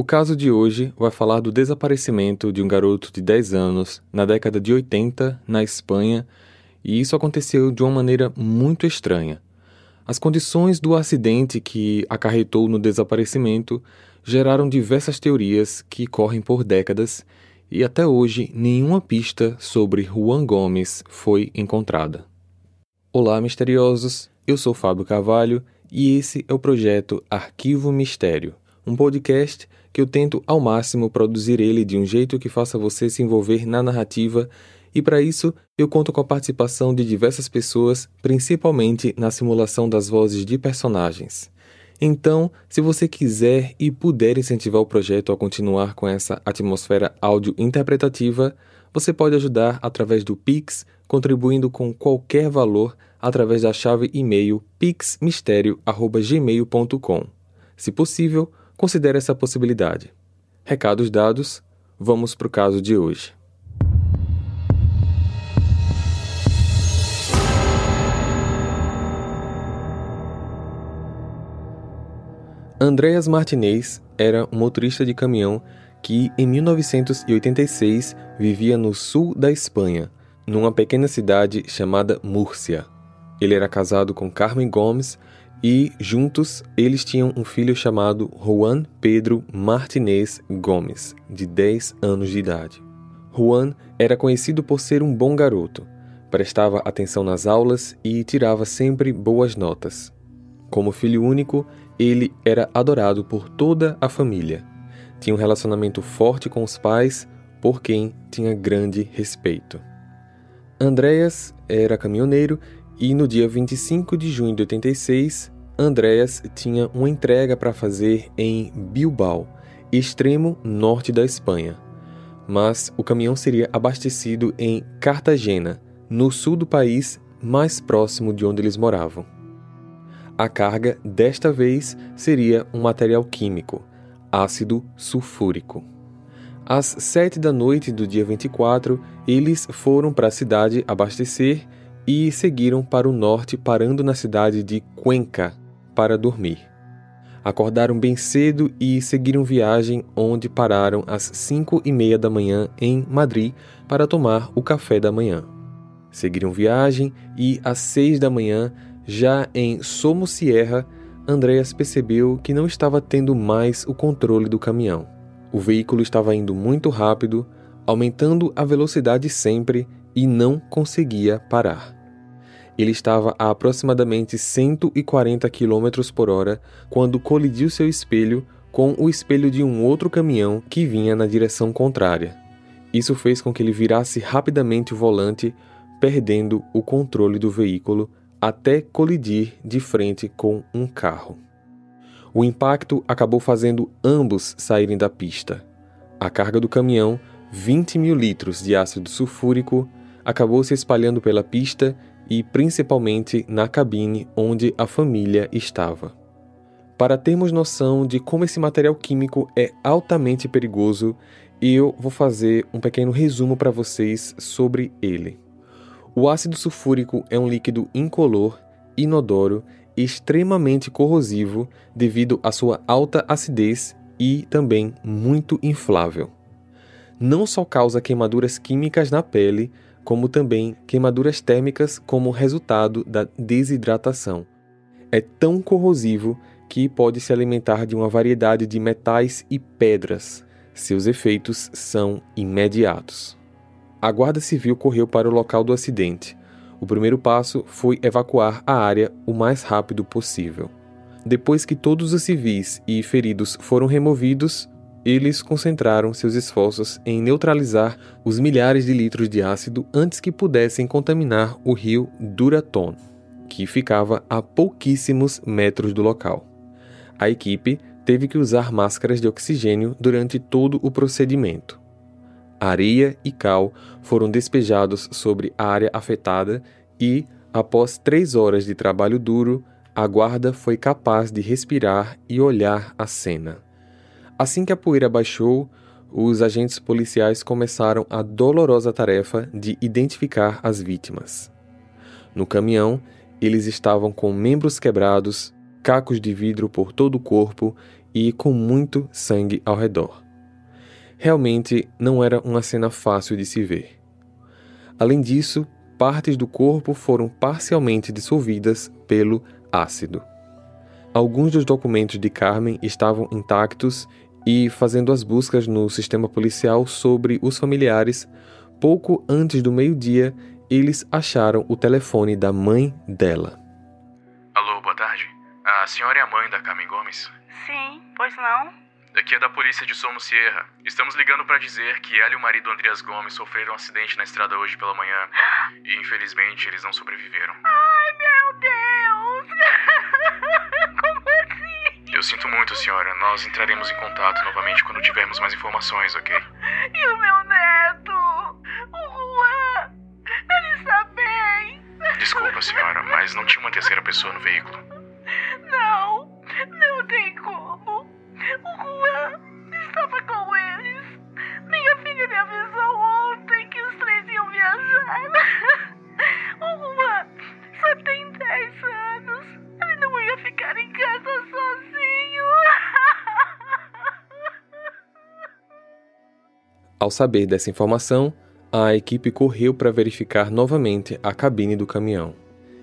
O caso de hoje vai falar do desaparecimento de um garoto de 10 anos na década de 80 na Espanha, e isso aconteceu de uma maneira muito estranha. As condições do acidente que acarretou no desaparecimento geraram diversas teorias que correm por décadas e até hoje nenhuma pista sobre Juan Gomes foi encontrada. Olá, misteriosos! Eu sou Fábio Carvalho e esse é o projeto Arquivo Mistério, um podcast que eu tento ao máximo produzir ele de um jeito que faça você se envolver na narrativa, e para isso eu conto com a participação de diversas pessoas, principalmente na simulação das vozes de personagens. Então, se você quiser e puder incentivar o projeto a continuar com essa atmosfera áudio interpretativa, você pode ajudar através do Pix, contribuindo com qualquer valor através da chave e-mail pixmistério@gmail.com. Se possível, Considere essa possibilidade. Recados dados, vamos para o caso de hoje. Andreas Martinez era um motorista de caminhão que, em 1986, vivia no sul da Espanha, numa pequena cidade chamada Múrcia. Ele era casado com Carmen Gomes e, juntos, eles tinham um filho chamado Juan Pedro Martinez Gomes, de 10 anos de idade. Juan era conhecido por ser um bom garoto, prestava atenção nas aulas e tirava sempre boas notas. Como filho único, ele era adorado por toda a família. Tinha um relacionamento forte com os pais, por quem tinha grande respeito. Andreas era caminhoneiro e no dia 25 de junho de 86, Andreas tinha uma entrega para fazer em Bilbao, extremo norte da Espanha. Mas o caminhão seria abastecido em Cartagena, no sul do país, mais próximo de onde eles moravam. A carga, desta vez, seria um material químico, ácido sulfúrico. Às sete da noite do dia 24, eles foram para a cidade abastecer e seguiram para o norte, parando na cidade de Cuenca para dormir. Acordaram bem cedo e seguiram viagem, onde pararam às cinco e meia da manhã em Madrid para tomar o café da manhã. Seguiram viagem e às seis da manhã, já em Somosierra, Andreas percebeu que não estava tendo mais o controle do caminhão. O veículo estava indo muito rápido, aumentando a velocidade sempre e não conseguia parar. Ele estava a aproximadamente 140 km por hora quando colidiu seu espelho com o espelho de um outro caminhão que vinha na direção contrária. Isso fez com que ele virasse rapidamente o volante, perdendo o controle do veículo até colidir de frente com um carro. O impacto acabou fazendo ambos saírem da pista. A carga do caminhão, 20 mil litros de ácido sulfúrico, acabou se espalhando pela pista e principalmente na cabine onde a família estava. Para termos noção de como esse material químico é altamente perigoso, eu vou fazer um pequeno resumo para vocês sobre ele. O ácido sulfúrico é um líquido incolor, inodoro e extremamente corrosivo devido à sua alta acidez e também muito inflável. Não só causa queimaduras químicas na pele, como também queimaduras térmicas como resultado da desidratação. É tão corrosivo que pode se alimentar de uma variedade de metais e pedras. Seus efeitos são imediatos. A Guarda Civil correu para o local do acidente. O primeiro passo foi evacuar a área o mais rápido possível. Depois que todos os civis e feridos foram removidos, eles concentraram seus esforços em neutralizar os milhares de litros de ácido antes que pudessem contaminar o rio Duraton, que ficava a pouquíssimos metros do local. A equipe teve que usar máscaras de oxigênio durante todo o procedimento. Areia e cal foram despejados sobre a área afetada e, após três horas de trabalho duro, a guarda foi capaz de respirar e olhar a cena. Assim que a poeira baixou, os agentes policiais começaram a dolorosa tarefa de identificar as vítimas. No caminhão, eles estavam com membros quebrados, cacos de vidro por todo o corpo e com muito sangue ao redor. Realmente não era uma cena fácil de se ver. Além disso, partes do corpo foram parcialmente dissolvidas pelo ácido. Alguns dos documentos de Carmen estavam intactos e, fazendo as buscas no sistema policial sobre os familiares, pouco antes do meio-dia, eles acharam o telefone da mãe dela. Alô, boa tarde. A senhora é a mãe da Carmen Gomes? Sim, pois não? Aqui é da polícia de Somo Sierra. Estamos ligando para dizer que ela e o marido Andreas Gomes sofreram um acidente na estrada hoje pela manhã. E infelizmente eles não sobreviveram. Ai, meu Deus! Eu sinto muito, senhora. Nós entraremos em contato novamente quando tivermos mais informações, ok? E o meu neto? O Juan? Ele está bem? Desculpa, senhora, mas não tinha uma terceira pessoa no veículo. Não, não tem como. O Juan estava com eles. Minha filha me avisou Ao saber dessa informação, a equipe correu para verificar novamente a cabine do caminhão.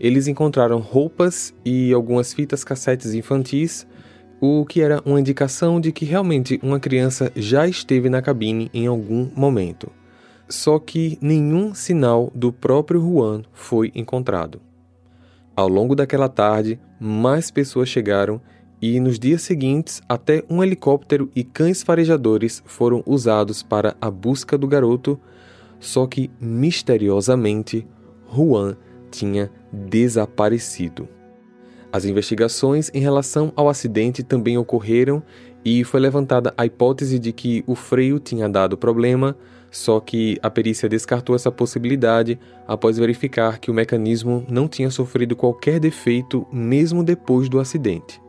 Eles encontraram roupas e algumas fitas cassetes infantis, o que era uma indicação de que realmente uma criança já esteve na cabine em algum momento. Só que nenhum sinal do próprio Juan foi encontrado. Ao longo daquela tarde, mais pessoas chegaram e nos dias seguintes, até um helicóptero e cães farejadores foram usados para a busca do garoto, só que misteriosamente Juan tinha desaparecido. As investigações em relação ao acidente também ocorreram e foi levantada a hipótese de que o freio tinha dado problema, só que a perícia descartou essa possibilidade após verificar que o mecanismo não tinha sofrido qualquer defeito mesmo depois do acidente.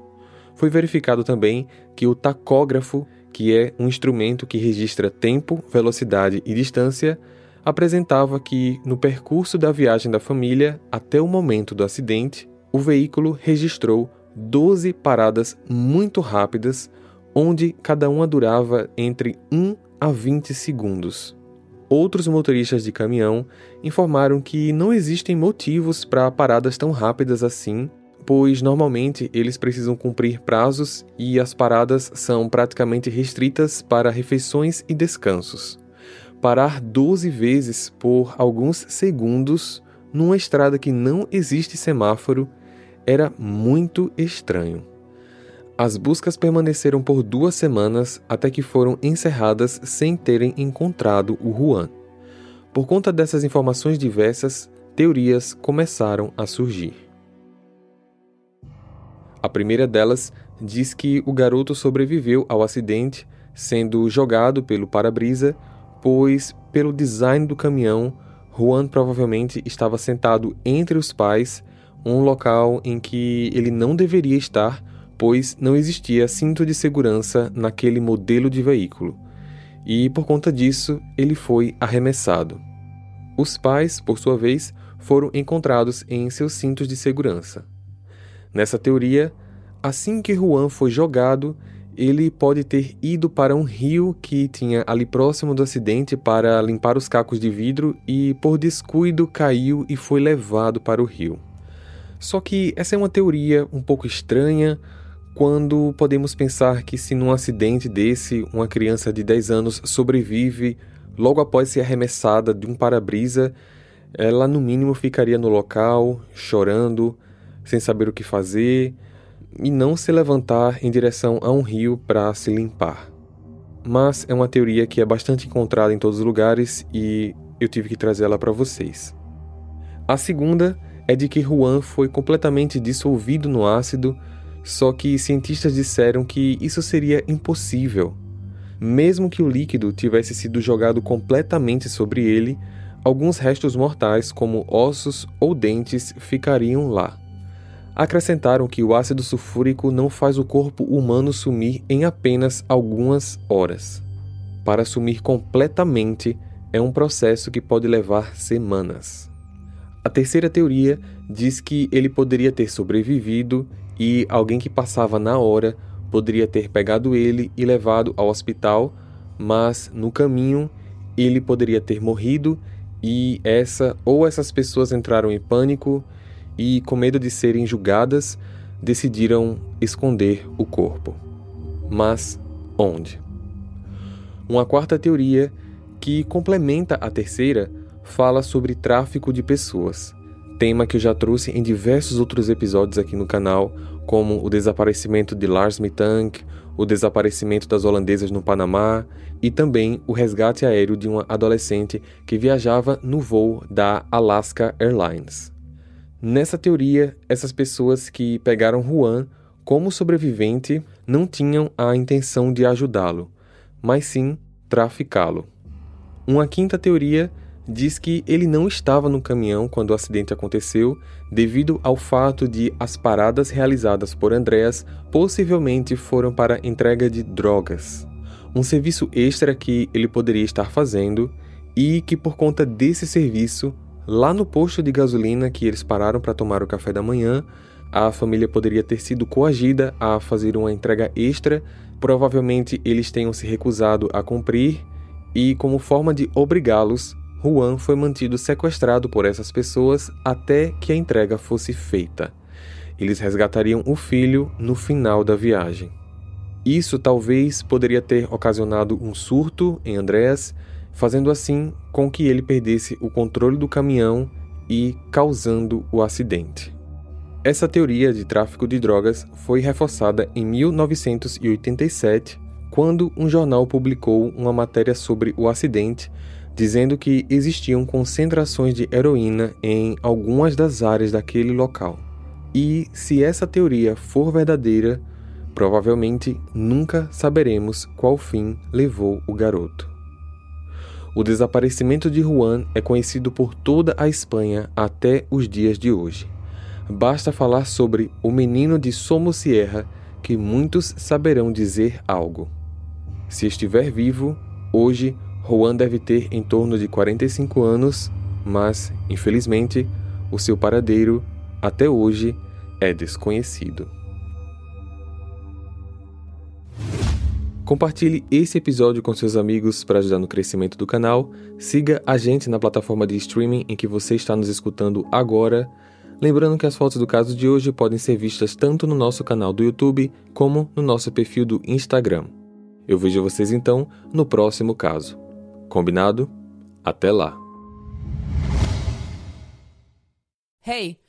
Foi verificado também que o tacógrafo, que é um instrumento que registra tempo, velocidade e distância, apresentava que, no percurso da viagem da família até o momento do acidente, o veículo registrou 12 paradas muito rápidas, onde cada uma durava entre 1 a 20 segundos. Outros motoristas de caminhão informaram que não existem motivos para paradas tão rápidas assim, pois normalmente eles precisam cumprir prazos e as paradas são praticamente restritas para refeições e descansos parar 12 vezes por alguns segundos numa estrada que não existe semáforo era muito estranho. As buscas permaneceram por duas semanas até que foram encerradas sem terem encontrado o Juan. Por conta dessas informações diversas, teorias começaram a surgir. A primeira delas diz que o garoto sobreviveu ao acidente, sendo jogado pelo para-brisa pois, pelo design do caminhão, Juan provavelmente estava sentado entre os pais, um local em que ele não deveria estar, pois não existia cinto de segurança naquele modelo de veículo. E por conta disso, ele foi arremessado. Os pais, por sua vez, foram encontrados em seus cintos de segurança. Nessa teoria, assim que Juan foi jogado, ele pode ter ido para um rio que tinha ali próximo do acidente para limpar os cacos de vidro e, por descuido, caiu e foi levado para o rio. Só que essa é uma teoria um pouco estranha quando podemos pensar que, se num acidente desse uma criança de 10 anos sobrevive logo após ser arremessada de um para-brisa, ela no mínimo ficaria no local, chorando, sem saber o que fazer e não se levantar em direção a um rio para se limpar. Mas é uma teoria que é bastante encontrada em todos os lugares e eu tive que trazê-la para vocês. A segunda é de que Juan foi completamente dissolvido no ácido, só que cientistas disseram que isso seria impossível. Mesmo que o líquido tivesse sido jogado completamente sobre ele, alguns restos mortais, como ossos ou dentes, ficariam lá. Acrescentaram que o ácido sulfúrico não faz o corpo humano sumir em apenas algumas horas. Para sumir completamente é um processo que pode levar semanas. A terceira teoria diz que ele poderia ter sobrevivido e alguém que passava na hora poderia ter pegado ele e levado ao hospital, mas no caminho ele poderia ter morrido e essa ou essas pessoas entraram em pânico e com medo de serem julgadas, decidiram esconder o corpo. Mas onde? Uma quarta teoria, que complementa a terceira, fala sobre tráfico de pessoas, tema que eu já trouxe em diversos outros episódios aqui no canal, como o desaparecimento de Lars Mittank, o desaparecimento das holandesas no Panamá e também o resgate aéreo de uma adolescente que viajava no voo da Alaska Airlines. Nessa teoria, essas pessoas que pegaram Juan como sobrevivente não tinham a intenção de ajudá-lo, mas sim traficá-lo. Uma quinta teoria diz que ele não estava no caminhão quando o acidente aconteceu, devido ao fato de as paradas realizadas por Andreas possivelmente foram para entrega de drogas, um serviço extra que ele poderia estar fazendo e que por conta desse serviço Lá no posto de gasolina que eles pararam para tomar o café da manhã, a família poderia ter sido coagida a fazer uma entrega extra. Provavelmente eles tenham se recusado a cumprir, e como forma de obrigá-los, Juan foi mantido sequestrado por essas pessoas até que a entrega fosse feita. Eles resgatariam o filho no final da viagem. Isso talvez poderia ter ocasionado um surto em Andrés fazendo assim com que ele perdesse o controle do caminhão e causando o acidente. Essa teoria de tráfico de drogas foi reforçada em 1987, quando um jornal publicou uma matéria sobre o acidente, dizendo que existiam concentrações de heroína em algumas das áreas daquele local. E se essa teoria for verdadeira, provavelmente nunca saberemos qual fim levou o garoto. O desaparecimento de Juan é conhecido por toda a Espanha até os dias de hoje. Basta falar sobre o menino de Somosierra que muitos saberão dizer algo. Se estiver vivo, hoje Juan deve ter em torno de 45 anos, mas, infelizmente, o seu paradeiro, até hoje, é desconhecido. Compartilhe esse episódio com seus amigos para ajudar no crescimento do canal. Siga a gente na plataforma de streaming em que você está nos escutando agora. Lembrando que as fotos do caso de hoje podem ser vistas tanto no nosso canal do YouTube como no nosso perfil do Instagram. Eu vejo vocês então no próximo caso. Combinado? Até lá! Hey!